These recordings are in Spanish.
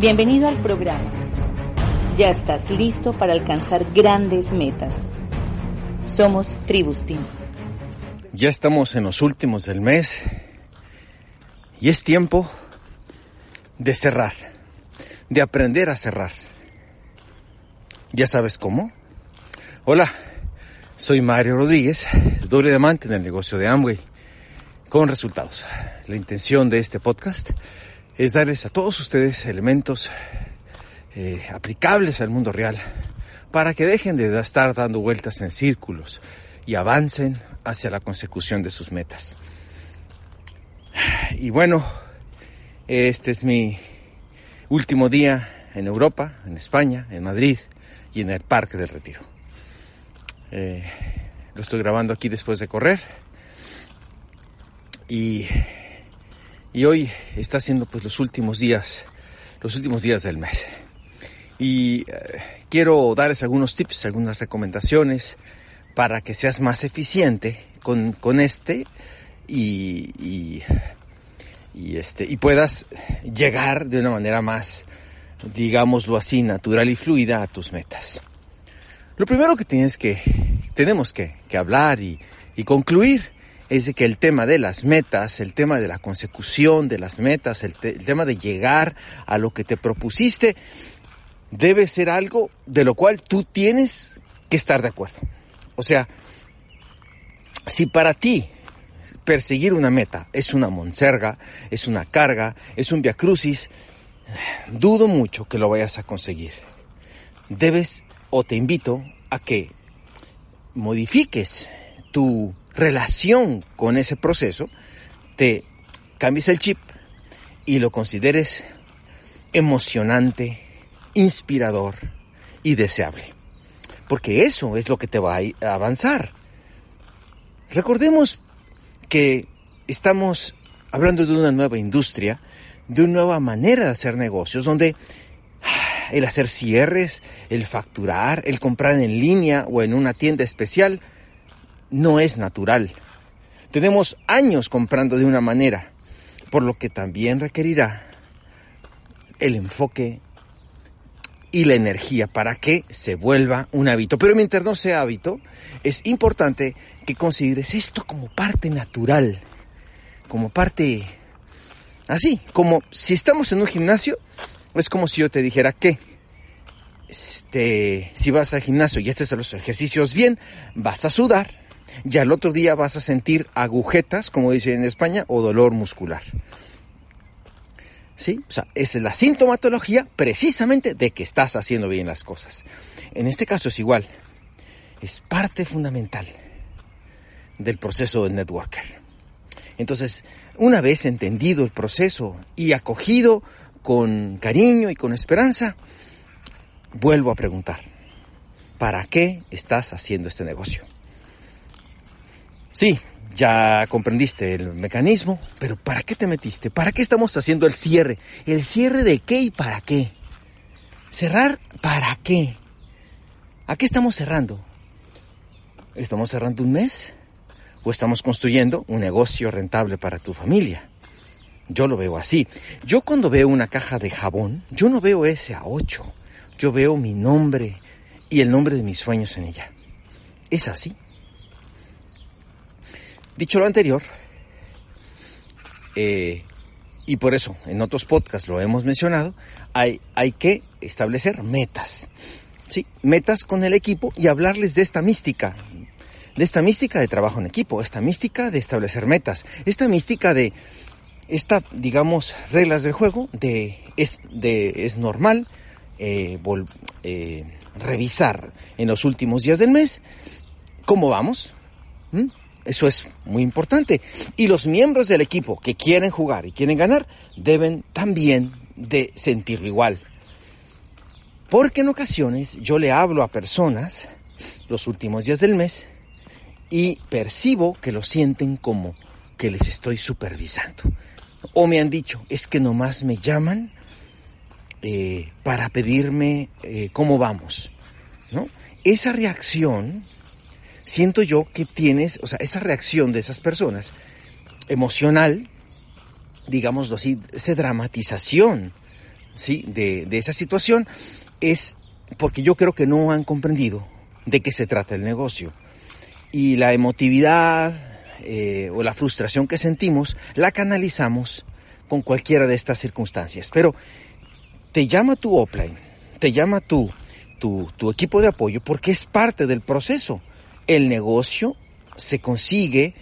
Bienvenido al programa. Ya estás listo para alcanzar grandes metas. Somos Tribustin. Ya estamos en los últimos del mes y es tiempo de cerrar, de aprender a cerrar. ¿Ya sabes cómo? Hola, soy Mario Rodríguez, doble diamante en el negocio de Amway, con resultados. La intención de este podcast es darles a todos ustedes elementos eh, aplicables al mundo real para que dejen de estar dando vueltas en círculos y avancen hacia la consecución de sus metas. Y bueno, este es mi último día en Europa, en España, en Madrid y en el Parque del Retiro. Eh, lo estoy grabando aquí después de correr y y hoy está siendo pues los últimos días, los últimos días del mes. Y eh, quiero darles algunos tips, algunas recomendaciones para que seas más eficiente con, con este y, y, y, este, y puedas llegar de una manera más, digámoslo así, natural y fluida a tus metas. Lo primero que tienes que, tenemos que, que hablar y, y concluir es de que el tema de las metas, el tema de la consecución de las metas, el, tema de llegar a lo que te propusiste, debe ser algo de lo cual tú tienes que estar de acuerdo. O sea, si para ti perseguir una meta es una monserga, es una carga, es un viacrucis, dudo mucho que lo vayas a conseguir. Debes o te invito a que modifiques tu relación con ese proceso, te cambies el chip y lo consideres emocionante, inspirador y deseable. Porque eso es lo que te va a avanzar. Recordemos que estamos hablando de una nueva industria, de una nueva manera de hacer negocios, donde el hacer cierres, el facturar, el comprar en línea o en una tienda especial, no es natural. Tenemos años comprando de una manera, por lo que también requerirá el enfoque y la energía para que se vuelva un hábito. Pero mientras no sea hábito, es importante que consideres esto como parte natural, como parte así, como si estamos en un gimnasio, es como si yo te dijera que este, si vas al gimnasio y haces los ejercicios bien, vas a sudar, y al otro día vas a sentir agujetas, como dicen en España, o dolor muscular. ¿Sí? O sea, es la sintomatología precisamente de que estás haciendo bien las cosas. En este caso es igual. Es parte fundamental del proceso de networker. Entonces, una vez entendido el proceso y acogido con cariño y con esperanza, vuelvo a preguntar, ¿para qué estás haciendo este negocio? Sí, ya comprendiste el mecanismo, pero ¿para qué te metiste? ¿Para qué estamos haciendo el cierre? ¿El cierre de qué y para qué? ¿Cerrar para qué? ¿A qué estamos cerrando? ¿Estamos cerrando un mes? ¿O estamos construyendo un negocio rentable para tu familia? Yo lo veo así. Yo cuando veo una caja de jabón, yo no veo ese a 8. Yo veo mi nombre y el nombre de mis sueños en ella. Es así. Dicho lo anterior, eh, y por eso en otros podcasts lo hemos mencionado, hay, hay que establecer metas. ¿sí? Metas con el equipo y hablarles de esta mística, de esta mística de trabajo en equipo, esta mística de establecer metas, esta mística de esta, digamos, reglas del juego, de es, de, es normal eh, eh, revisar en los últimos días del mes cómo vamos. ¿Mm? Eso es muy importante. Y los miembros del equipo que quieren jugar y quieren ganar deben también de sentirlo igual. Porque en ocasiones yo le hablo a personas los últimos días del mes y percibo que lo sienten como que les estoy supervisando. O me han dicho, es que nomás me llaman eh, para pedirme eh, cómo vamos. ¿no? Esa reacción siento yo que tienes, o sea, esa reacción de esas personas emocional, digámoslo así, esa dramatización, ¿sí? de, de esa situación es porque yo creo que no han comprendido de qué se trata el negocio. Y la emotividad eh, o la frustración que sentimos la canalizamos con cualquiera de estas circunstancias. Pero te llama tu offline, te llama tu, tu, tu equipo de apoyo porque es parte del proceso. El negocio se consigue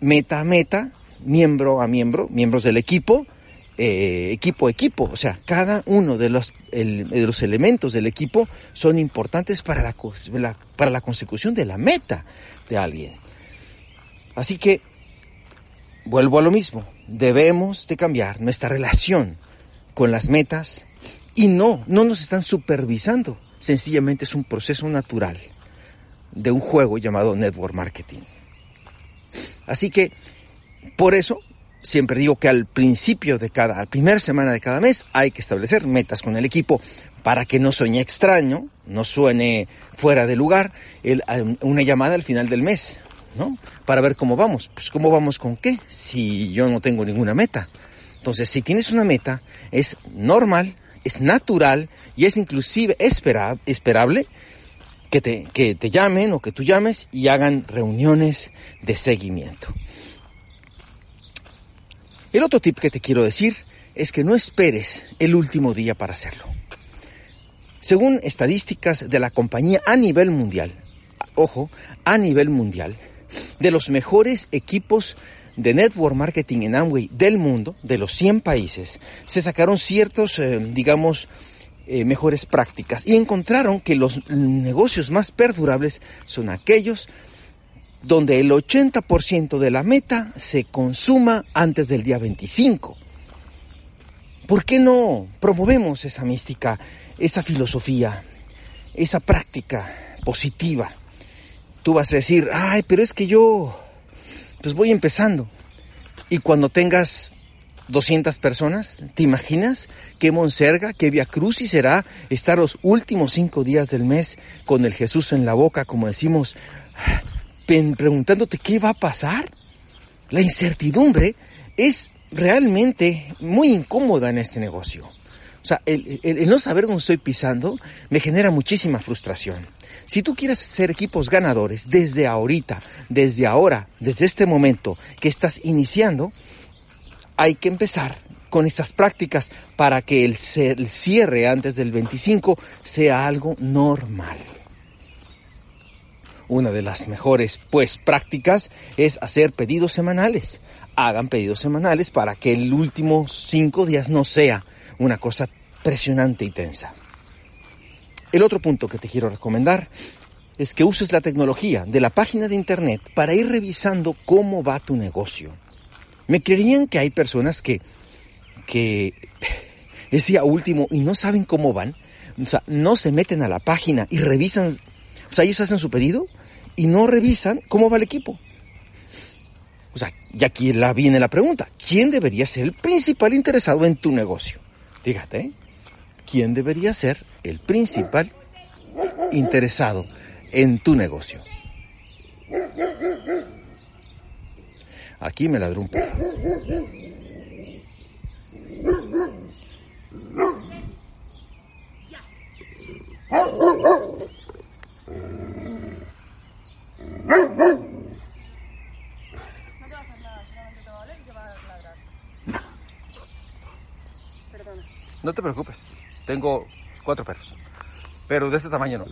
meta a meta, miembro a miembro, miembros del equipo, eh, equipo a equipo. O sea, cada uno de los, elementos del equipo son importantes para la, para la consecución de la meta de alguien. Así que, vuelvo a lo mismo, debemos de cambiar nuestra relación con las metas y no, no nos están supervisando. Sencillamente es un proceso natural de un juego llamado network marketing. Así que, por eso, siempre digo que al principio de cada, a primera semana de cada mes, hay que establecer metas con el equipo para que no suene extraño, no suene fuera de lugar, una llamada al final del mes, ¿no? Para ver cómo vamos. Pues cómo vamos con qué, si yo no tengo ninguna meta. Entonces, si tienes una meta, es normal, es natural y es inclusive esperable que te, que te llamen o que tú llames y hagan reuniones de seguimiento. El otro tip que te quiero decir es que no esperes el último día para hacerlo. Según estadísticas de la compañía a nivel mundial, ojo, a nivel mundial, de los mejores equipos de network marketing en Amway del mundo, de los 100 países, se sacaron ciertos, eh, digamos, eh, mejores prácticas y encontraron que los negocios más perdurables son aquellos donde el 80% de la meta se consuma antes del día 25. ¿Por qué no promovemos esa mística, esa filosofía, esa práctica positiva? Tú vas a decir, ay, pero es que yo, pues voy empezando. Y cuando tengas 200 personas, ¿te imaginas qué monserga, qué via crucis será estar los últimos cinco días del mes con el Jesús en la boca, como decimos, preguntándote qué va a pasar. La incertidumbre es realmente muy incómoda en este negocio. O sea, el, no saber dónde estoy pisando me genera muchísima frustración. Si tú quieres ser equipos ganadores desde ahorita, desde ahora, desde este momento que estás iniciando, hay que empezar con estas prácticas para que el cierre antes del 25 sea algo normal. Una de las mejores, pues, prácticas es hacer pedidos semanales. Hagan pedidos semanales para que el último cinco días no sea una cosa presionante y tensa. El otro punto que te quiero recomendar es que uses la tecnología de la página de internet para ir revisando cómo va tu negocio. Me creerían que hay personas que, que es día último y no saben cómo van. O sea, no se meten a la página y revisan o sea, ellos hacen su pedido y no revisan cómo va el equipo. O sea, y aquí la, viene la pregunta, ¿quién debería ser el principal interesado en tu negocio? Fíjate, ¿eh? ¿quién debería ser el principal interesado en tu negocio? Aquí me ladró un perro. No te preocupes, tengo cuatro perros, pero de este tamaño no.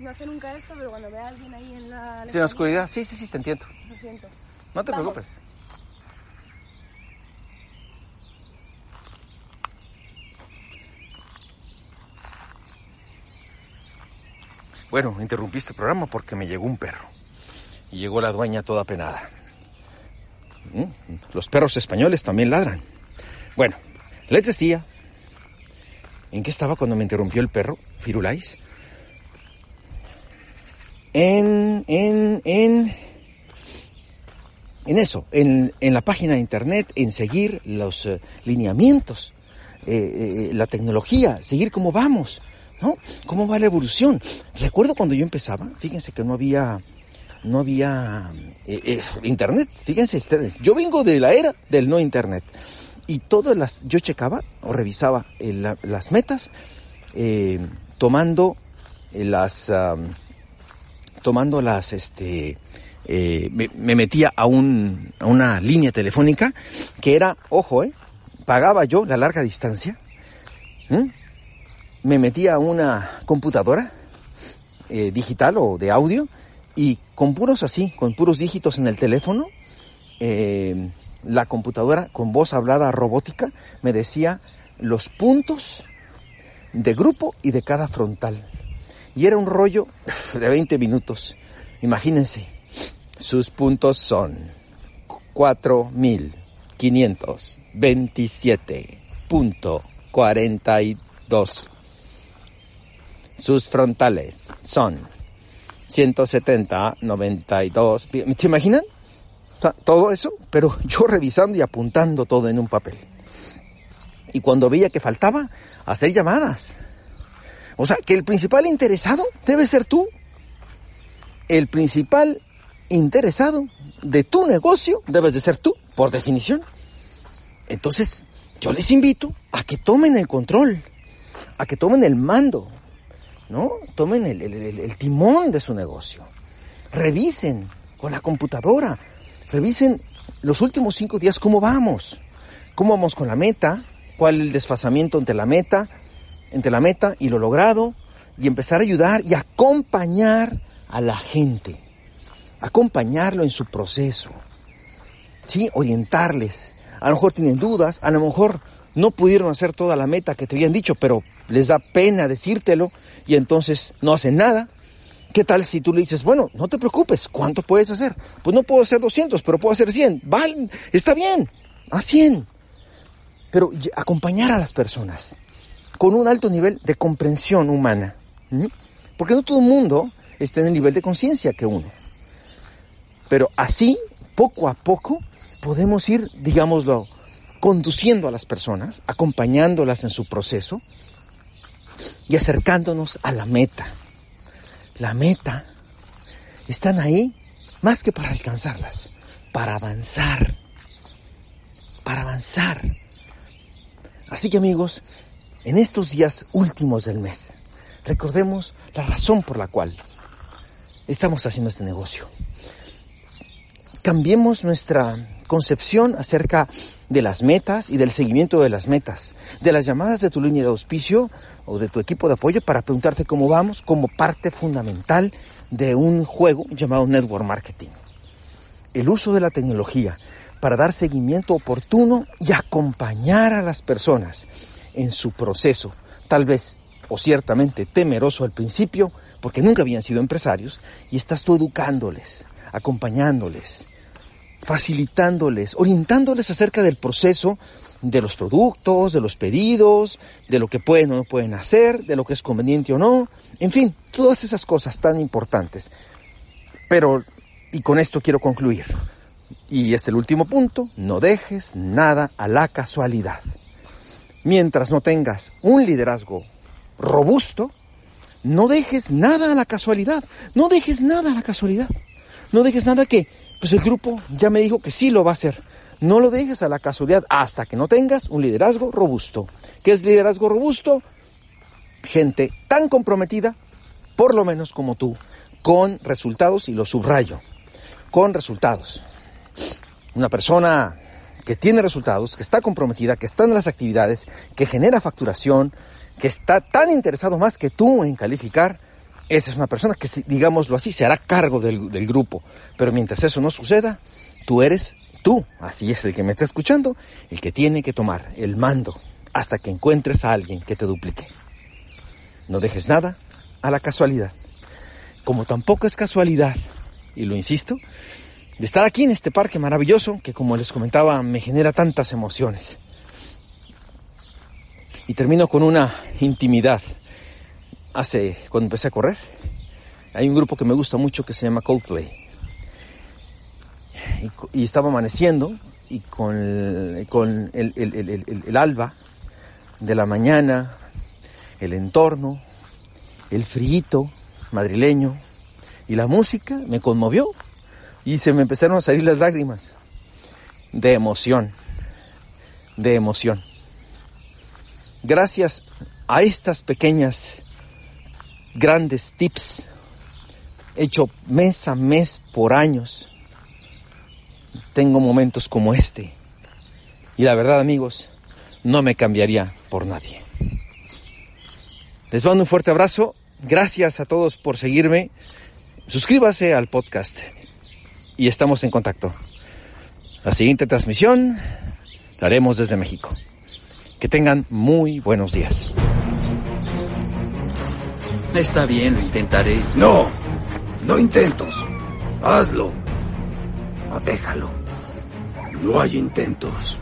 No hace nunca esto, pero cuando ve a alguien ahí en la... Sí, en la oscuridad, sí, sí, sí, te entiendo. Lo siento. No te Vamos. preocupes. Bueno, interrumpí este programa porque me llegó un perro. Y llegó la dueña toda penada. Mm, Los perros españoles también ladran. Bueno, les decía, ¿en qué estaba cuando me interrumpió el perro, Firulais? En, en, en, en eso, en, en la página de internet, en seguir los eh, lineamientos, eh, eh, la tecnología, seguir cómo vamos, ¿no? ¿Cómo va la evolución? Recuerdo cuando yo empezaba, fíjense que no había, no había internet, fíjense ustedes, yo vengo de la era del no internet. y todas las, yo checaba o revisaba la- las metas, tomando las, tomando las, este, eh, me, me metía a, un, a una línea telefónica que era, ojo, eh, pagaba yo la larga distancia, me metía a una computadora eh, digital o de audio y con puros así, con puros dígitos en el teléfono, eh, la computadora con voz hablada robótica me decía los puntos de grupo y de cada frontal. Y era un rollo de 20 minutos. Imagínense, sus puntos son 4527.42. Sus frontales son 170, 92. ¿Se imaginan? Todo eso, pero yo revisando y apuntando todo en un papel. Y cuando veía que faltaba, hacer llamadas. O sea, que el principal interesado debe ser tú. El principal interesado de tu negocio debes de ser tú, por definición. Entonces, yo les invito a que tomen el control, a que tomen el mando, ¿no? Tomen el, timón de su negocio. Revisen con la computadora, revisen los últimos cinco días cómo vamos, cómo vamos con la meta, cuál es el desfasamiento entre la meta, entre la meta y lo logrado, y empezar a ayudar y acompañar a la gente, acompañarlo en su proceso, ¿sí? Orientarles. A lo mejor tienen dudas, a lo mejor no pudieron hacer toda la meta que te habían dicho, pero les da pena decírtelo y entonces no hacen nada. ¿Qué tal si tú le dices, bueno, no te preocupes, ¿cuánto puedes hacer? Pues no puedo hacer 200, pero puedo hacer 100. Vale, está bien, a 100. Pero acompañar a las personas con un alto nivel de comprensión humana. Porque no todo el mundo está en el nivel de conciencia que uno. Pero así, poco a poco, podemos ir, digámoslo, conduciendo a las personas, acompañándolas en su proceso y acercándonos a la meta. La meta están ahí más que para alcanzarlas, para avanzar, para avanzar. Así que amigos, en estos días últimos del mes, recordemos la razón por la cual estamos haciendo este negocio. Cambiemos nuestra concepción acerca de las metas y del seguimiento de las metas, de las llamadas de tu línea de auspicio o de tu equipo de apoyo para preguntarte cómo vamos como parte fundamental de un juego llamado Network Marketing. El uso de la tecnología para dar seguimiento oportuno y acompañar a las personas en su proceso, tal vez o ciertamente temeroso al principio, porque nunca habían sido empresarios, y estás tú educándoles, acompañándoles, facilitándoles, orientándoles acerca del proceso de los productos, de los pedidos, de lo que pueden o no pueden hacer, de lo que es conveniente o no, en fin, todas esas cosas tan importantes. Pero, y con esto quiero concluir, y es el último punto, no dejes nada a la casualidad. Mientras no tengas un liderazgo robusto, no dejes nada a la casualidad, no dejes nada a la casualidad, no dejes nada que, pues el grupo ya me dijo que sí lo va a hacer. No lo dejes a la casualidad hasta que no tengas un liderazgo robusto. ¿Qué es liderazgo robusto? Gente tan comprometida, por lo menos como tú, con resultados, y lo subrayo, con resultados. Una persona que tiene resultados, que está comprometida, que está en las actividades, que genera facturación, que está tan interesado más que tú en calificar, esa es una persona que, digámoslo así, se hará cargo del, del grupo. Pero mientras eso no suceda, tú eres tú, así es el que me está escuchando, el que tiene que tomar el mando hasta que encuentres a alguien que te duplique. No dejes nada a la casualidad. Como tampoco es casualidad, y lo insisto, de estar aquí en este parque maravilloso que como les comentaba me genera tantas emociones. Y termino con una intimidad. Hace, cuando empecé a correr, hay un grupo que me gusta mucho que se llama Coldplay. Y, estaba amaneciendo y con, con el- el- el alba de la mañana, el entorno, el frío madrileño y la música me conmovió y se me empezaron a salir las lágrimas de emoción. de emoción. Gracias a estas pequeñas, grandes tips, hecho mes a mes por años, tengo momentos como este. Y la verdad, amigos, no me cambiaría por nadie. Les mando un fuerte abrazo. Gracias a todos por seguirme. Suscríbase al podcast y estamos en contacto. La siguiente transmisión la haremos desde México. Que tengan muy buenos días. Está bien, lo intentaré. No, no intentos. Hazlo. Déjalo. No hay intentos.